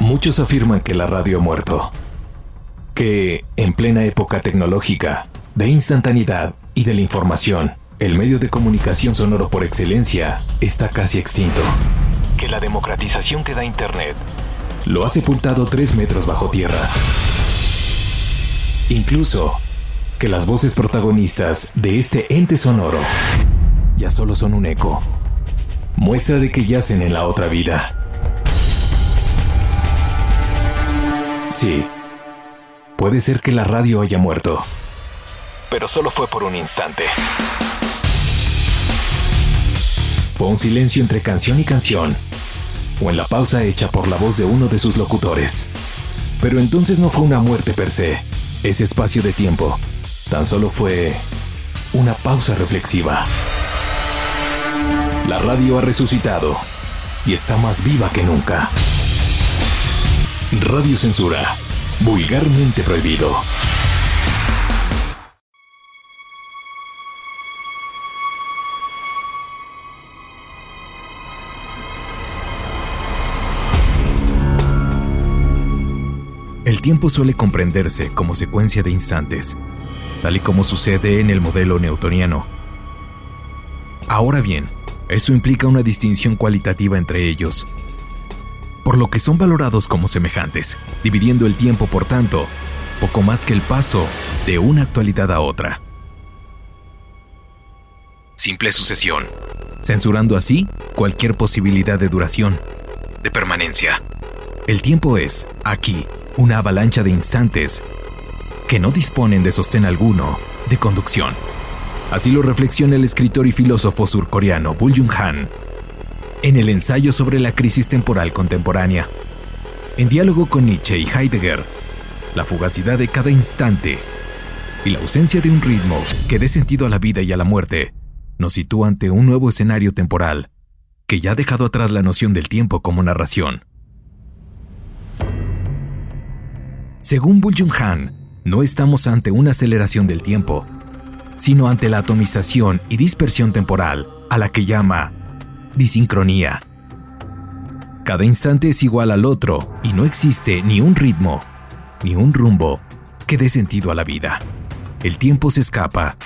Muchos afirman que la radio ha muerto. Que, en plena época tecnológica, de instantaneidad y de la información, el medio de comunicación sonoro por excelencia está casi extinto. Que la democratización que da Internet lo ha sepultado tres metros bajo tierra. Incluso que las voces protagonistas de este ente sonoro ya solo son un eco. Muestra de que yacen en la otra vida. Sí, puede ser que la radio haya muerto, pero solo fue por un instante. Fue un silencio entre canción y canción, o en la pausa hecha por la voz de uno de sus locutores. Pero entonces no fue una muerte per se, ese espacio de tiempo, tan solo fue una pausa reflexiva. La radio ha resucitado y está más viva que nunca. Radio Censura. Vulgarmente prohibido. El tiempo suele comprenderse como secuencia de instantes, tal y como sucede en el modelo newtoniano. Ahora bien, esto implica una distinción cualitativa entre ellos, por lo que son valorados como semejantes, dividiendo el tiempo, por tanto, poco más que el paso de una actualidad a otra. Simple sucesión, censurando así cualquier posibilidad de duración, de permanencia. El tiempo es, aquí, una avalancha de instantes que no disponen de sostén alguno de conducción. Así lo reflexiona el escritor y filósofo surcoreano Bull Jung Han en el ensayo sobre la crisis temporal contemporánea. En diálogo con Nietzsche y Heidegger, la fugacidad de cada instante y la ausencia de un ritmo que dé sentido a la vida y a la muerte nos sitúa ante un nuevo escenario temporal que ya ha dejado atrás la noción del tiempo como narración. Según Bull Jung Han, no estamos ante una aceleración del tiempo, sino ante la atomización y dispersión temporal a la que llama disincronía. Cada instante es igual al otro y no existe ni un ritmo, ni un rumbo que dé sentido a la vida. El tiempo se escapa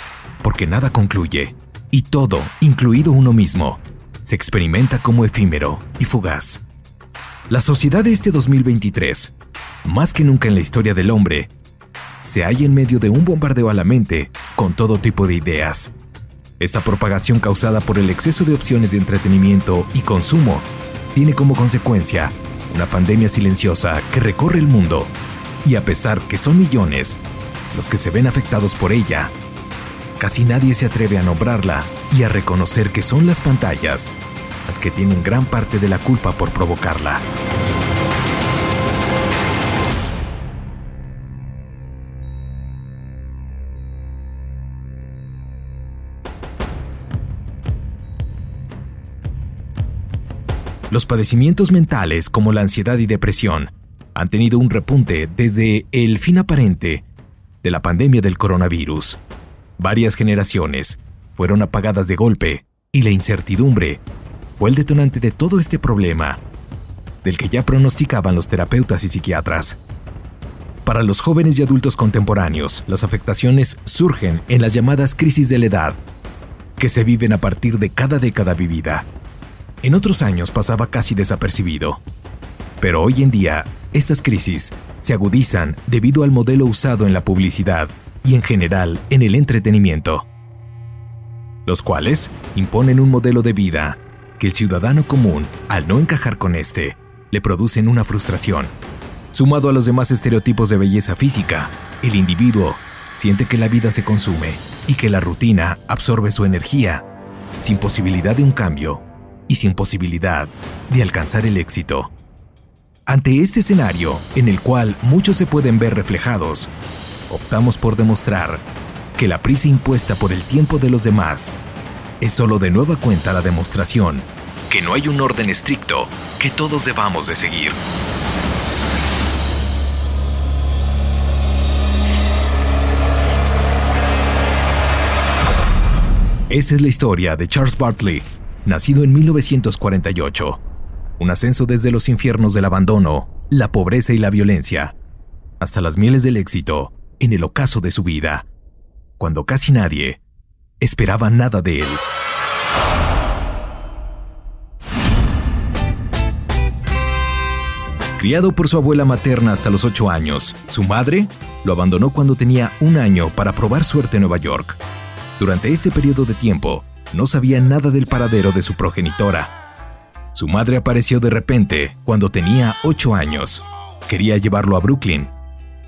porque nada concluye y todo, incluido uno mismo, se experimenta como efímero y fugaz. La sociedad de este 2023, más que nunca en la historia del hombre, se halla en medio de un bombardeo a la mente con todo tipo de ideas, esta propagación causada por el exceso de opciones de entretenimiento y consumo tiene como consecuencia una pandemia silenciosa que recorre el mundo y a pesar que son millones los que se ven afectados por ella, casi nadie se atreve a nombrarla y a reconocer que son las pantallas las que tienen gran parte de la culpa por provocarla. Los padecimientos mentales como la ansiedad y depresión han tenido un repunte desde el fin aparente de la pandemia del coronavirus. Varias generaciones fueron apagadas de golpe y la incertidumbre fue el detonante de todo este problema, del que ya pronosticaban los terapeutas y psiquiatras. Para los jóvenes y adultos contemporáneos, las afectaciones surgen en las llamadas crisis de la edad, que se viven a partir de cada década vivida. En otros años pasaba casi desapercibido. Pero hoy en día, estas crisis se agudizan debido al modelo usado en la publicidad y en general en el entretenimiento, los cuales imponen un modelo de vida que el ciudadano común, al no encajar con este, le producen una frustración. Sumado a los demás estereotipos de belleza física, el individuo siente que la vida se consume y que la rutina absorbe su energía, sin posibilidad de un cambio y sin posibilidad de alcanzar el éxito. Ante este escenario, en el cual muchos se pueden ver reflejados, optamos por demostrar que la prisa impuesta por el tiempo de los demás es solo de nueva cuenta la demostración que no hay un orden estricto que todos debamos de seguir. Esa es la historia de Charles Bartley, nacido en 1948. Un ascenso desde los infiernos del abandono la pobreza y la violencia, hasta las mieles del éxito en el ocaso de su vida, cuando casi nadie esperaba nada de él. Criado por su abuela materna hasta los ocho años, su madre lo abandonó cuando tenía un año para probar suerte en Nueva York. Durante este periodo de tiempo, no sabía nada del paradero de su progenitora. Su madre apareció de repente cuando tenía ocho años. Quería llevarlo a Brooklyn,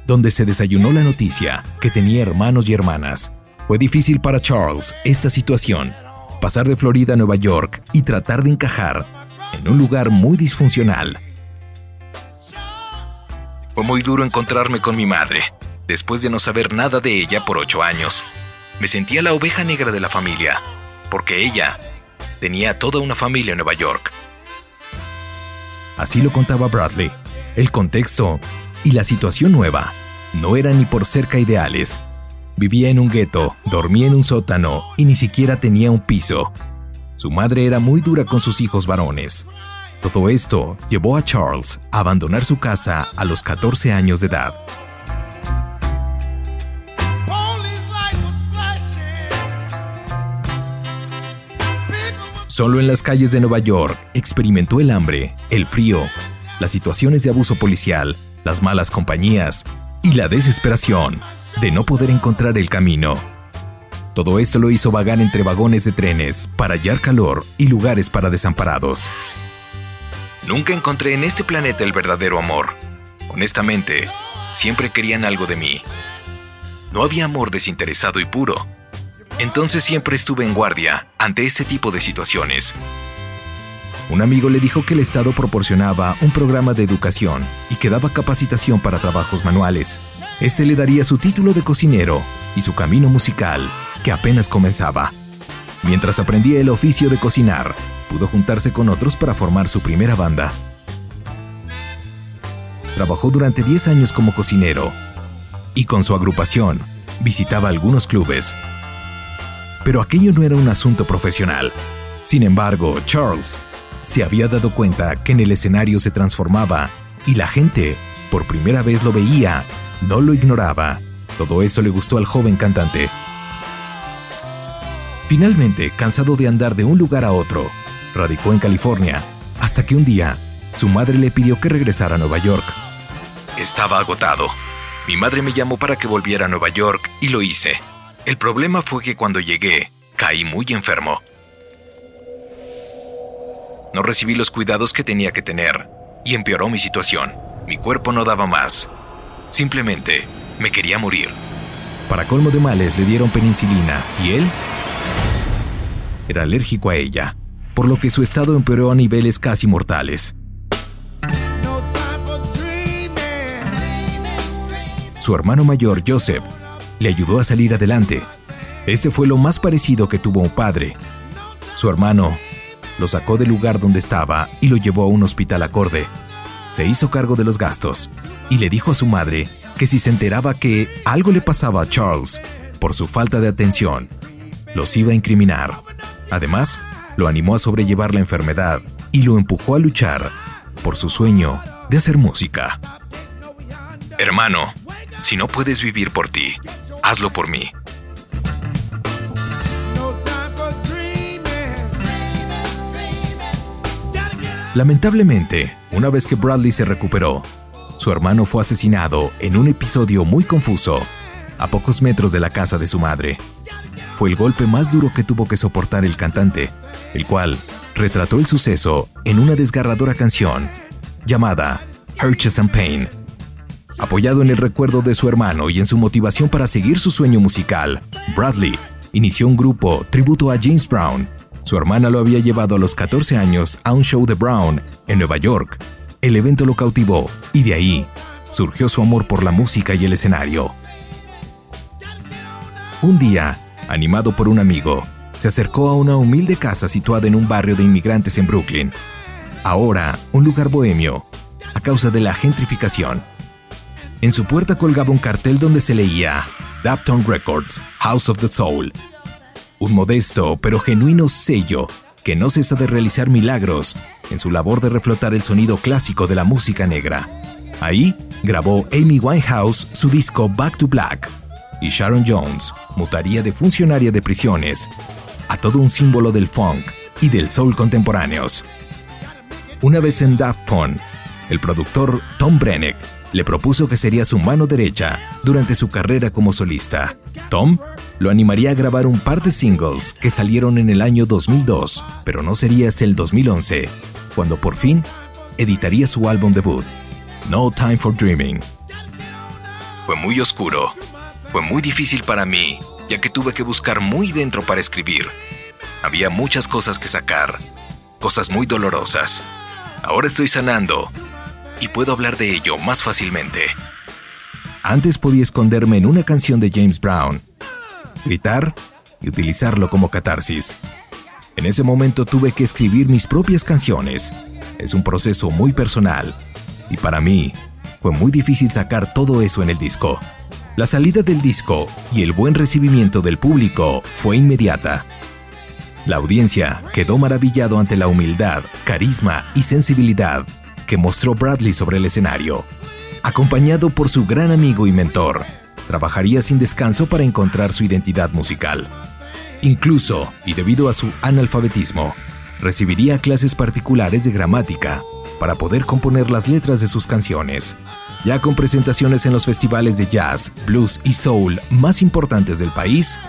donde se desayunó la noticia que tenía hermanos y hermanas. Fue difícil para Charles esta situación, pasar de Florida a Nueva York y tratar de encajar en un lugar muy disfuncional. Fue muy duro encontrarme con mi madre, después de no saber nada de ella por ocho años. Me sentía la oveja negra de la familia, porque ella tenía toda una familia en Nueva York. Así lo contaba Bradley. El contexto y la situación nueva no eran ni por cerca ideales. Vivía en un gueto, dormía en un sótano y ni siquiera tenía un piso. Su madre era muy dura con sus hijos varones. Todo esto llevó a Charles a abandonar su casa a los 14 años de edad. Solo en las calles de Nueva York experimentó el hambre, el frío, las situaciones de abuso policial, las malas compañías y la desesperación de no poder encontrar el camino. Todo esto lo hizo vagar entre vagones de trenes para hallar calor y lugares para desamparados. Nunca encontré en este planeta el verdadero amor. Honestamente, siempre querían algo de mí. No había amor desinteresado y puro. Entonces siempre estuve en guardia ante este tipo de situaciones. Un amigo le dijo que el Estado proporcionaba un programa de educación y que daba capacitación para trabajos manuales. Este le daría su título de cocinero y su camino musical, que apenas comenzaba. Mientras aprendía el oficio de cocinar, pudo juntarse con otros para formar su primera banda. Trabajó durante 10 años como cocinero y con su agrupación visitaba algunos clubes pero aquello no era un asunto profesional. Sin embargo, Charles se había dado cuenta que en el escenario se transformaba y la gente, por primera vez lo veía, no lo ignoraba. Todo eso le gustó al joven cantante. Finalmente, cansado de andar de un lugar a otro, radicó en California, hasta que un día su madre le pidió que regresara a Nueva York. Estaba agotado. Mi madre me llamó para que volviera a Nueva York y lo hice. El problema fue que cuando llegué, caí muy enfermo. No recibí los cuidados que tenía que tener y empeoró mi situación. Mi cuerpo no daba más. Simplemente me quería morir. Para colmo de males le dieron penicilina y él era alérgico a ella, por lo que su estado empeoró a niveles casi mortales. Su hermano mayor, Joseph, le ayudó a salir adelante. Este fue lo más parecido que tuvo un padre. Su hermano lo sacó del lugar donde estaba y lo llevó a un hospital acorde. Se hizo cargo de los gastos y le dijo a su madre que si se enteraba que algo le pasaba a Charles por su falta de atención, los iba a incriminar. Además, lo animó a sobrellevar la enfermedad y lo empujó a luchar por su sueño de hacer música. Hermano, si no puedes vivir por ti, hazlo por mí. Lamentablemente, una vez que Bradley se recuperó, su hermano fue asesinado en un episodio muy confuso, a pocos metros de la casa de su madre. Fue el golpe más duro que tuvo que soportar el cantante, el cual retrató el suceso en una desgarradora canción llamada Hurches and Pain, Apoyado en el recuerdo de su hermano y en su motivación para seguir su sueño musical, Bradley inició un grupo tributo a James Brown. Su hermana lo había llevado a los 14 años a un show de Brown en Nueva York. El evento lo cautivó y de ahí surgió su amor por la música y el escenario. Un día, animado por un amigo, se acercó a una humilde casa situada en un barrio de inmigrantes en Brooklyn. Ahora, un lugar bohemio, a causa de la gentrificación. En su puerta colgaba un cartel donde se leía Dapton Records, House of the Soul. Un modesto pero genuino sello que no cesa de realizar milagros en su labor de reflotar el sonido clásico de la música negra. Ahí grabó Amy Winehouse su disco Back to Black y Sharon Jones mutaría de funcionaria de prisiones a todo un símbolo del funk y del soul contemporáneos. Una vez en Daft el productor Tom Brenneck le propuso que sería su mano derecha durante su carrera como solista. Tom lo animaría a grabar un par de singles que salieron en el año 2002, pero no sería hasta el 2011, cuando por fin editaría su álbum debut, No Time for Dreaming. Fue muy oscuro, fue muy difícil para mí, ya que tuve que buscar muy dentro para escribir. Había muchas cosas que sacar, cosas muy dolorosas. Ahora estoy sanando y puedo hablar de ello más fácilmente. Antes podía esconderme en una canción de James Brown, gritar y utilizarlo como catarsis. En ese momento tuve que escribir mis propias canciones. Es un proceso muy personal y para mí fue muy difícil sacar todo eso en el disco. La salida del disco y el buen recibimiento del público fue inmediata. La audiencia quedó maravillado ante la humildad, carisma y sensibilidad que mostró Bradley sobre el escenario. Acompañado por su gran amigo y mentor, trabajaría sin descanso para encontrar su identidad musical. Incluso, y debido a su analfabetismo, recibiría clases particulares de gramática para poder componer las letras de sus canciones. Ya con presentaciones en los festivales de jazz, blues y soul más importantes del país,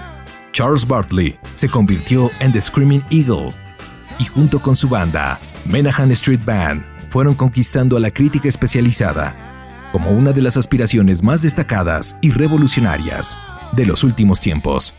Charles Bartley se convirtió en The Screaming Eagle y junto con su banda, Menahan Street Band, fueron conquistando a la crítica especializada como una de las aspiraciones más destacadas y revolucionarias de los últimos tiempos.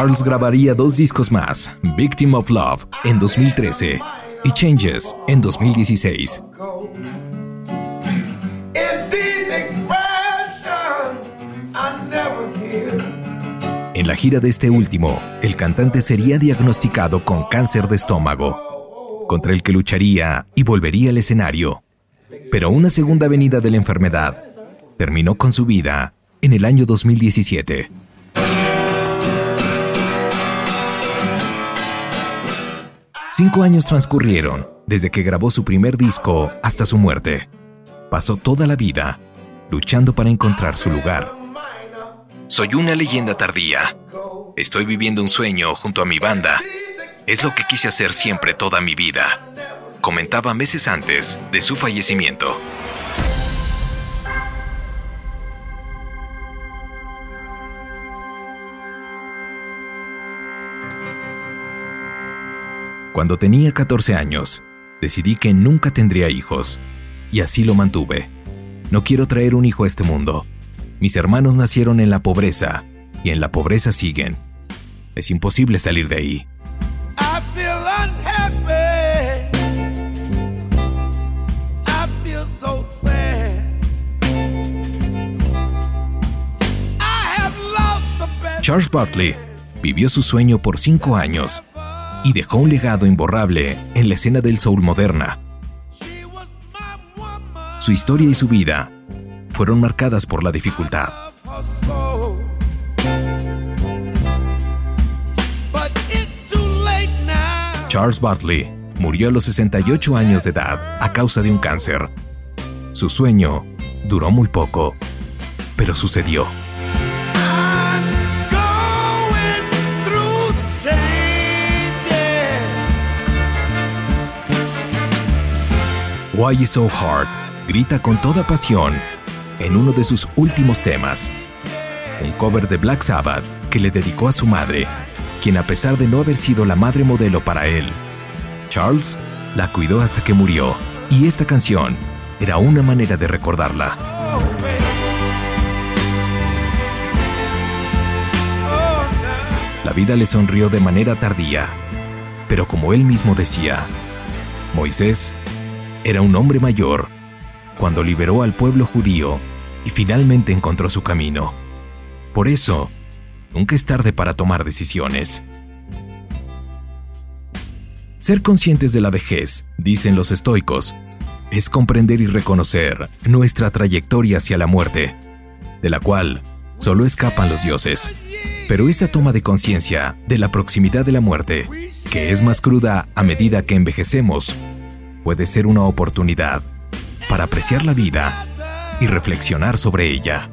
Charles grabaría dos discos más, Victim of Love en 2013 y Changes en 2016. En la gira de este último, el cantante sería diagnosticado con cáncer de estómago, contra el que lucharía y volvería al escenario. Pero una segunda venida de la enfermedad terminó con su vida en el año 2017. Cinco años transcurrieron desde que grabó su primer disco hasta su muerte. Pasó toda la vida luchando para encontrar su lugar. Soy una leyenda tardía. Estoy viviendo un sueño junto a mi banda. Es lo que quise hacer siempre toda mi vida. Comentaba meses antes de su fallecimiento. Cuando tenía 14 años, decidí que nunca tendría hijos, y así lo mantuve. No quiero traer un hijo a este mundo. Mis hermanos nacieron en la pobreza, y en la pobreza siguen. Es imposible salir de ahí. Charles Bartley vivió su sueño por cinco años y dejó un legado imborrable en la escena del soul moderna. Su historia y su vida fueron marcadas por la dificultad. Charles Bartley murió a los 68 años de edad a causa de un cáncer. Su sueño duró muy poco, pero sucedió. Why You So Hard grita con toda pasión en uno de sus últimos temas, un cover de Black Sabbath que le dedicó a su madre, quien a pesar de no haber sido la madre modelo para él, Charles la cuidó hasta que murió, y esta canción era una manera de recordarla. La vida le sonrió de manera tardía, pero como él mismo decía, Moisés era un hombre mayor cuando liberó al pueblo judío y finalmente encontró su camino. Por eso, nunca es tarde para tomar decisiones. Ser conscientes de la vejez, dicen los estoicos, es comprender y reconocer nuestra trayectoria hacia la muerte, de la cual solo escapan los dioses. Pero esta toma de conciencia de la proximidad de la muerte, que es más cruda a medida que envejecemos, puede ser una oportunidad para apreciar la vida y reflexionar sobre ella.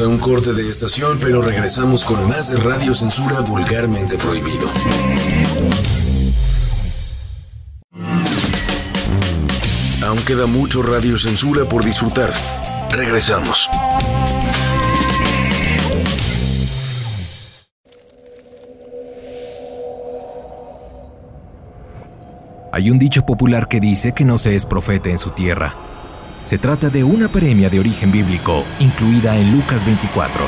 A un corte de estación, pero regresamos con más de Radio Censura vulgarmente prohibido. Aún queda mucho Radio Censura por disfrutar. Regresamos. Hay un dicho popular que dice que no se es profeta en su tierra se trata de una premia de origen bíblico incluida en Lucas 24.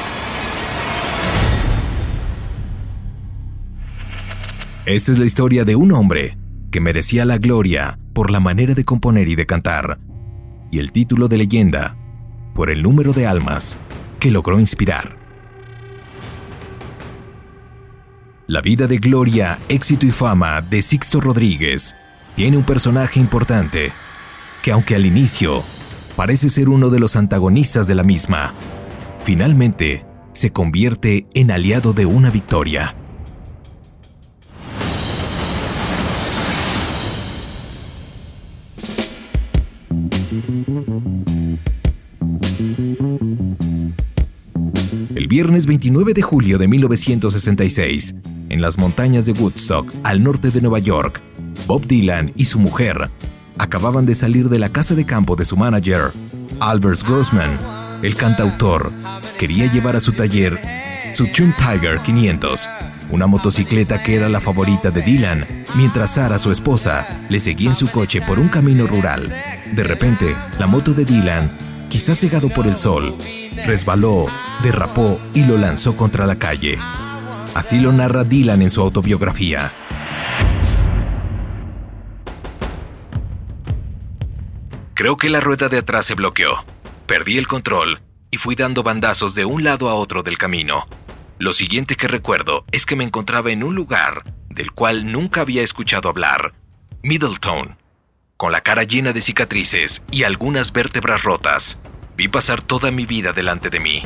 Esta es la historia de un hombre que merecía la gloria por la manera de componer y de cantar, y el título de leyenda por el número de almas que logró inspirar. La vida de gloria, éxito y fama de Sixto Rodríguez tiene un personaje importante que aunque al inicio parece ser uno de los antagonistas de la misma. Finalmente, se convierte en aliado de una victoria. El viernes 29 de julio de 1966, en las montañas de Woodstock, al norte de Nueva York, Bob Dylan y su mujer acababan de salir de la casa de campo de su manager, Albert Grossman. El cantautor quería llevar a su taller su Chum Tiger 500, una motocicleta que era la favorita de Dylan, mientras Sara, su esposa, le seguía en su coche por un camino rural. De repente, la moto de Dylan, quizás cegado por el sol, resbaló, derrapó y lo lanzó contra la calle. Así lo narra Dylan en su autobiografía. Creo que la rueda de atrás se bloqueó. Perdí el control y fui dando bandazos de un lado a otro del camino. Lo siguiente que recuerdo es que me encontraba en un lugar del cual nunca había escuchado hablar, Middletown, con la cara llena de cicatrices y algunas vértebras rotas. Vi pasar toda mi vida delante de mí.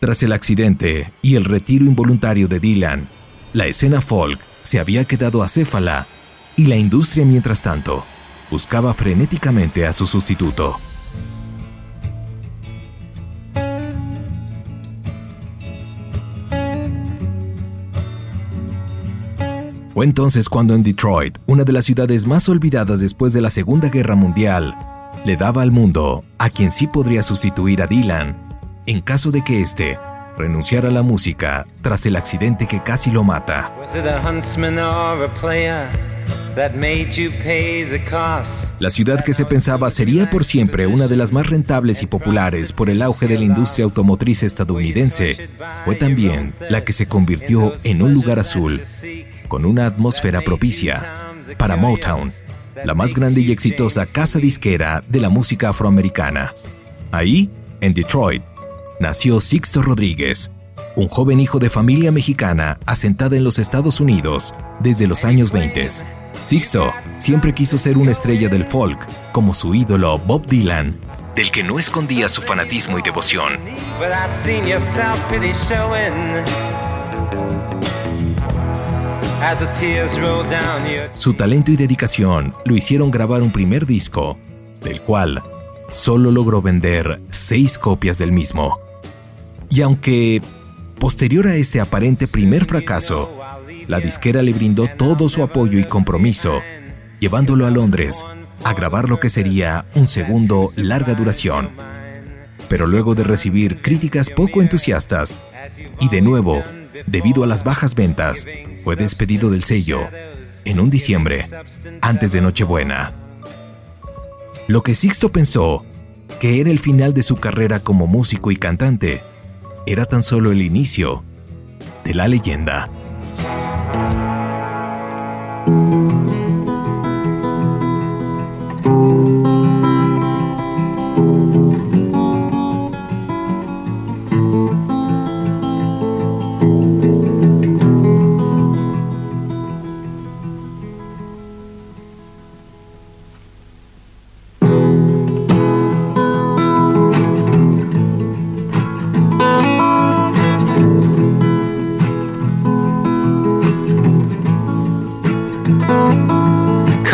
Tras el accidente y el retiro involuntario de Dylan, la escena folk se había quedado acéfala y la industria, mientras tanto, buscaba frenéticamente a su sustituto. Fue entonces cuando en Detroit, una de las ciudades más olvidadas después de la Segunda Guerra Mundial, le daba al mundo a quien sí podría sustituir a Dylan en caso de que éste renunciara a la música tras el accidente que casi lo mata. La ciudad que se pensaba sería por siempre una de las más rentables y populares por el auge de la industria automotriz estadounidense, fue también la que se convirtió en un lugar azul, con una atmósfera propicia para Motown, la más grande y exitosa casa disquera de la música afroamericana. Ahí, en Detroit, nació Sixto Rodríguez, un joven hijo de familia mexicana asentada en los Estados Unidos desde los años 20. Sixto siempre quiso ser una estrella del folk, como su ídolo Bob Dylan, del que no escondía su fanatismo y devoción. Su talento y dedicación lo hicieron grabar un primer disco, del cual solo logró vender seis copias del mismo. Y aunque, posterior a este aparente primer fracaso, la disquera le brindó todo su apoyo y compromiso, llevándolo a Londres a grabar lo que sería un segundo larga duración. Pero luego de recibir críticas poco entusiastas, y de nuevo, debido a las bajas ventas, fue despedido del sello en un diciembre, antes de Nochebuena. Lo que Sixto pensó que era el final de su carrera como músico y cantante, era tan solo el inicio de la leyenda.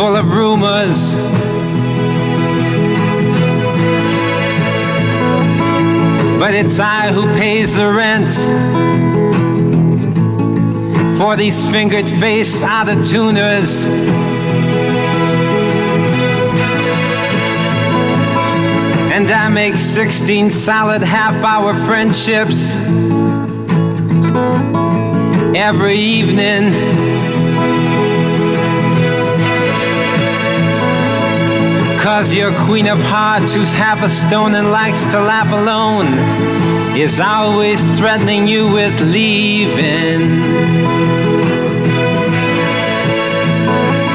full of rumors. but it's I who pays the rent for these fingered face out of tuners. And I make 16 solid half hour friendships every evening. Cause your queen of hearts, who's half a stone and likes to laugh alone, is always threatening you with leaving.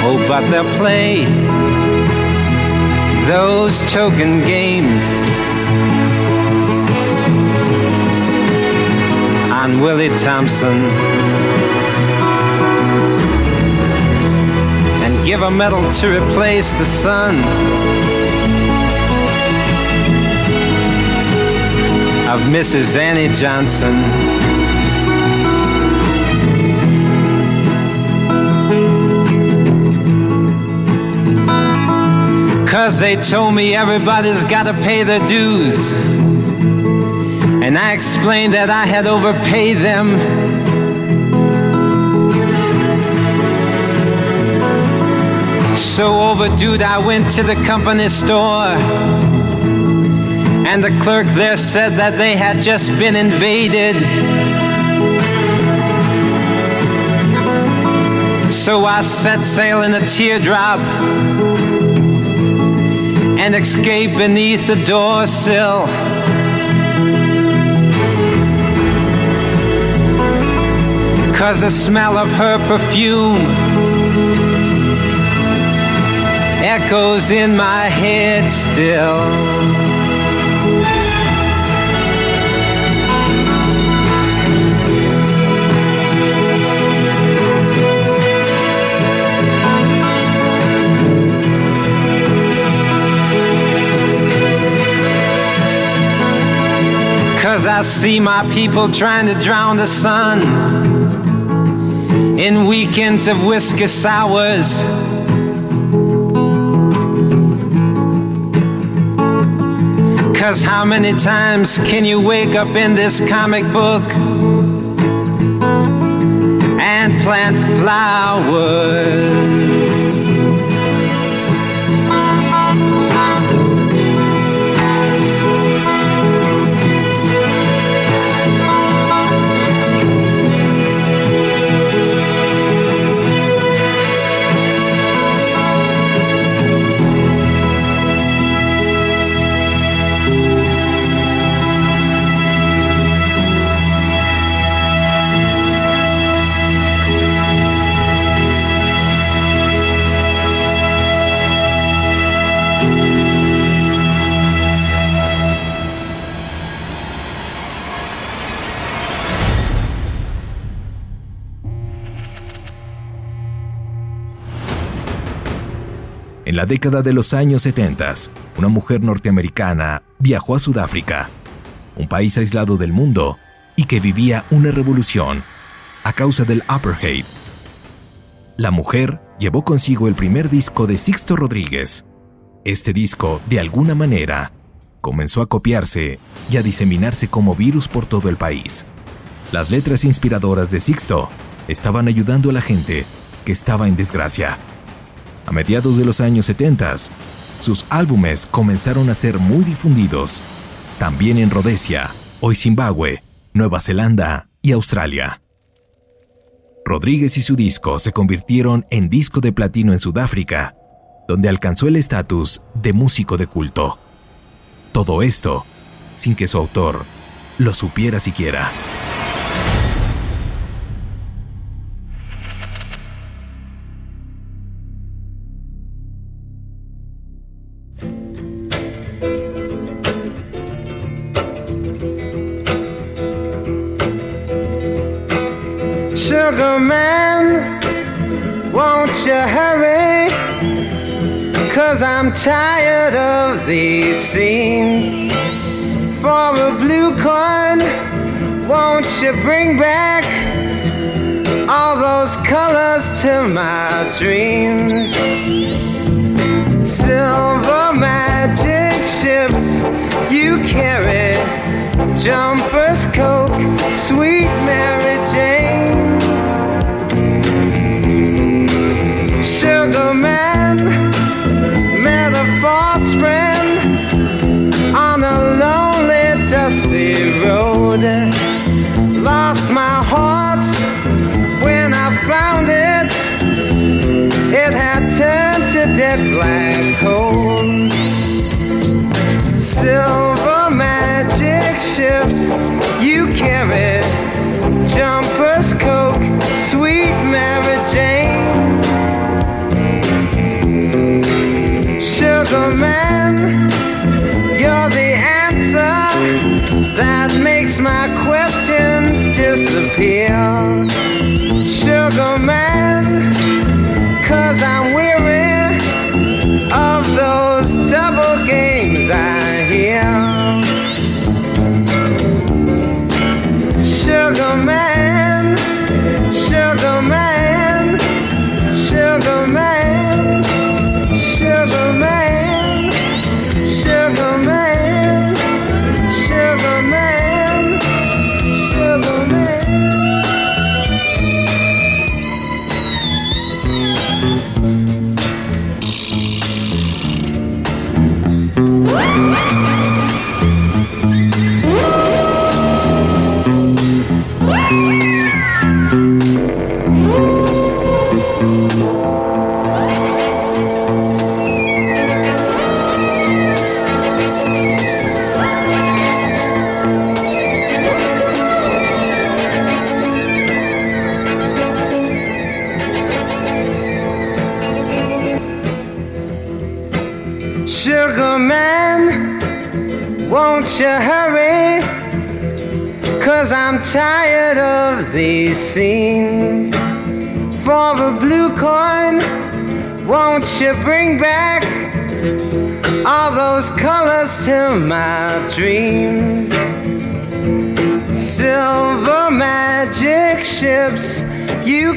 Oh, but they'll play those token games on Willie Thompson give a medal to replace the sun of Mrs. Annie Johnson. Cause they told me everybody's gotta pay their dues. And I explained that I had overpaid them. So overdue, I went to the company store. And the clerk there said that they had just been invaded. So I set sail in a teardrop and escaped beneath the door sill. Cause the smell of her perfume echoes in my head still. Cause I see my people trying to drown the sun in weekends of whiskey sours. Cause how many times can you wake up in this comic book and plant flowers? Década de los años 70, una mujer norteamericana viajó a Sudáfrica, un país aislado del mundo y que vivía una revolución a causa del apartheid. La mujer llevó consigo el primer disco de Sixto Rodríguez. Este disco, de alguna manera, comenzó a copiarse y a diseminarse como virus por todo el país. Las letras inspiradoras de Sixto estaban ayudando a la gente que estaba en desgracia. A mediados de los años 70, sus álbumes comenzaron a ser muy difundidos, también en Rhodesia, hoy Zimbabue, Nueva Zelanda y Australia. Rodríguez y su disco se convirtieron en disco de platino en Sudáfrica, donde alcanzó el estatus de músico de culto. Todo esto sin que su autor lo supiera siquiera. You bring back all those colors to my dreams? Silver magic ships you carry Jumpers,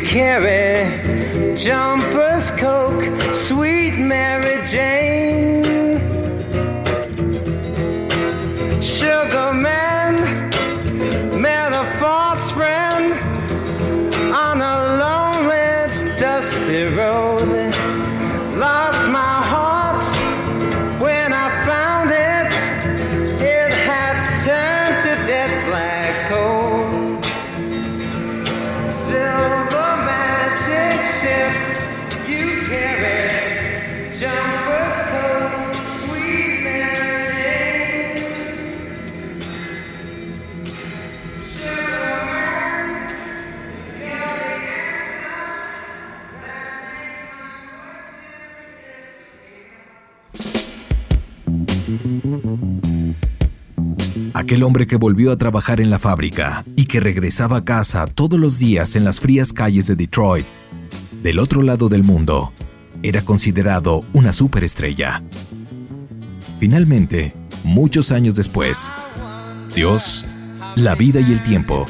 carry, Aquel hombre que volvió a trabajar en la fábrica y que regresaba a casa todos los días en las frías calles de Detroit, del otro lado del mundo, era considerado una superestrella. Finalmente, muchos años después, Dios, la vida y el tiempo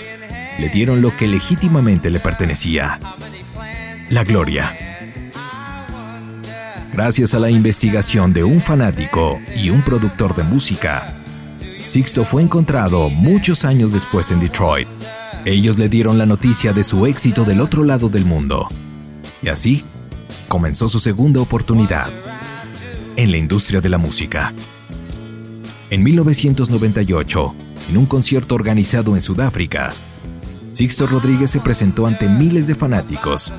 le dieron lo que legítimamente le pertenecía, la gloria. Gracias a la investigación de un fanático y un productor de música, Sixto fue encontrado muchos años después en Detroit. Ellos le dieron la noticia de su éxito del otro lado del mundo. Y así comenzó su segunda oportunidad en la industria de la música. En 1998, en un concierto organizado en Sudáfrica, Sixto Rodríguez se presentó ante miles de fanáticos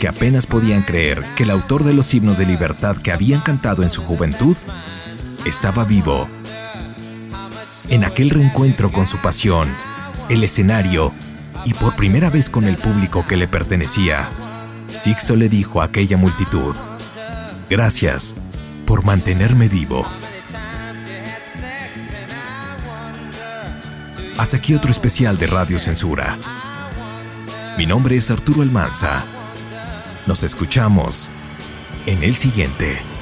que apenas podían creer que el autor de los himnos de libertad que habían cantado en su juventud estaba vivo. En aquel reencuentro con su pasión, el escenario y por primera vez con el público que le pertenecía, Sixto le dijo a aquella multitud, gracias por mantenerme vivo. Hasta aquí otro especial de Radio Censura. Mi nombre es Arturo Almanza. Nos escuchamos en el siguiente.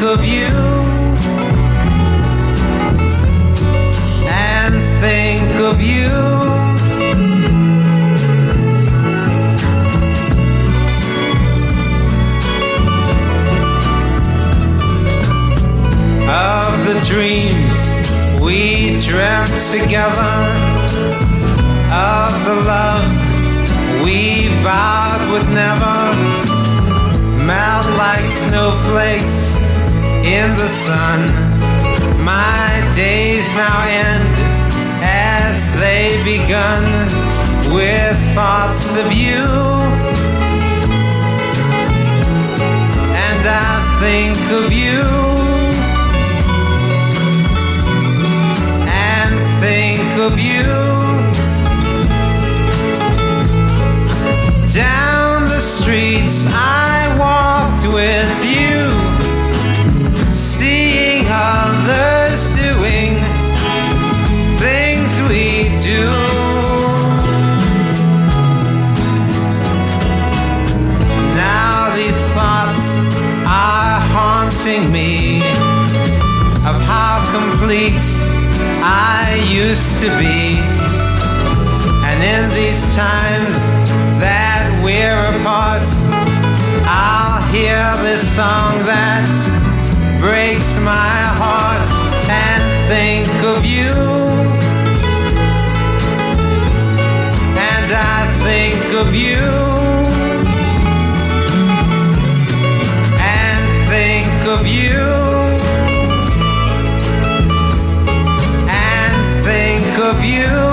Think of you. And think of you. of the dreams we dreamt together, of the love we vowed would never melt like snowflakes in the sun. My days now end as they begun with thoughts of you. And I think of you. And think of you. Down the streets I walked with you, others doing things we do. Now these thoughts are haunting me of how complete I used to be. And in these times that we're apart, I'll hear this song that breaks my heart and think of you. And I think of you. And think of you. And think of you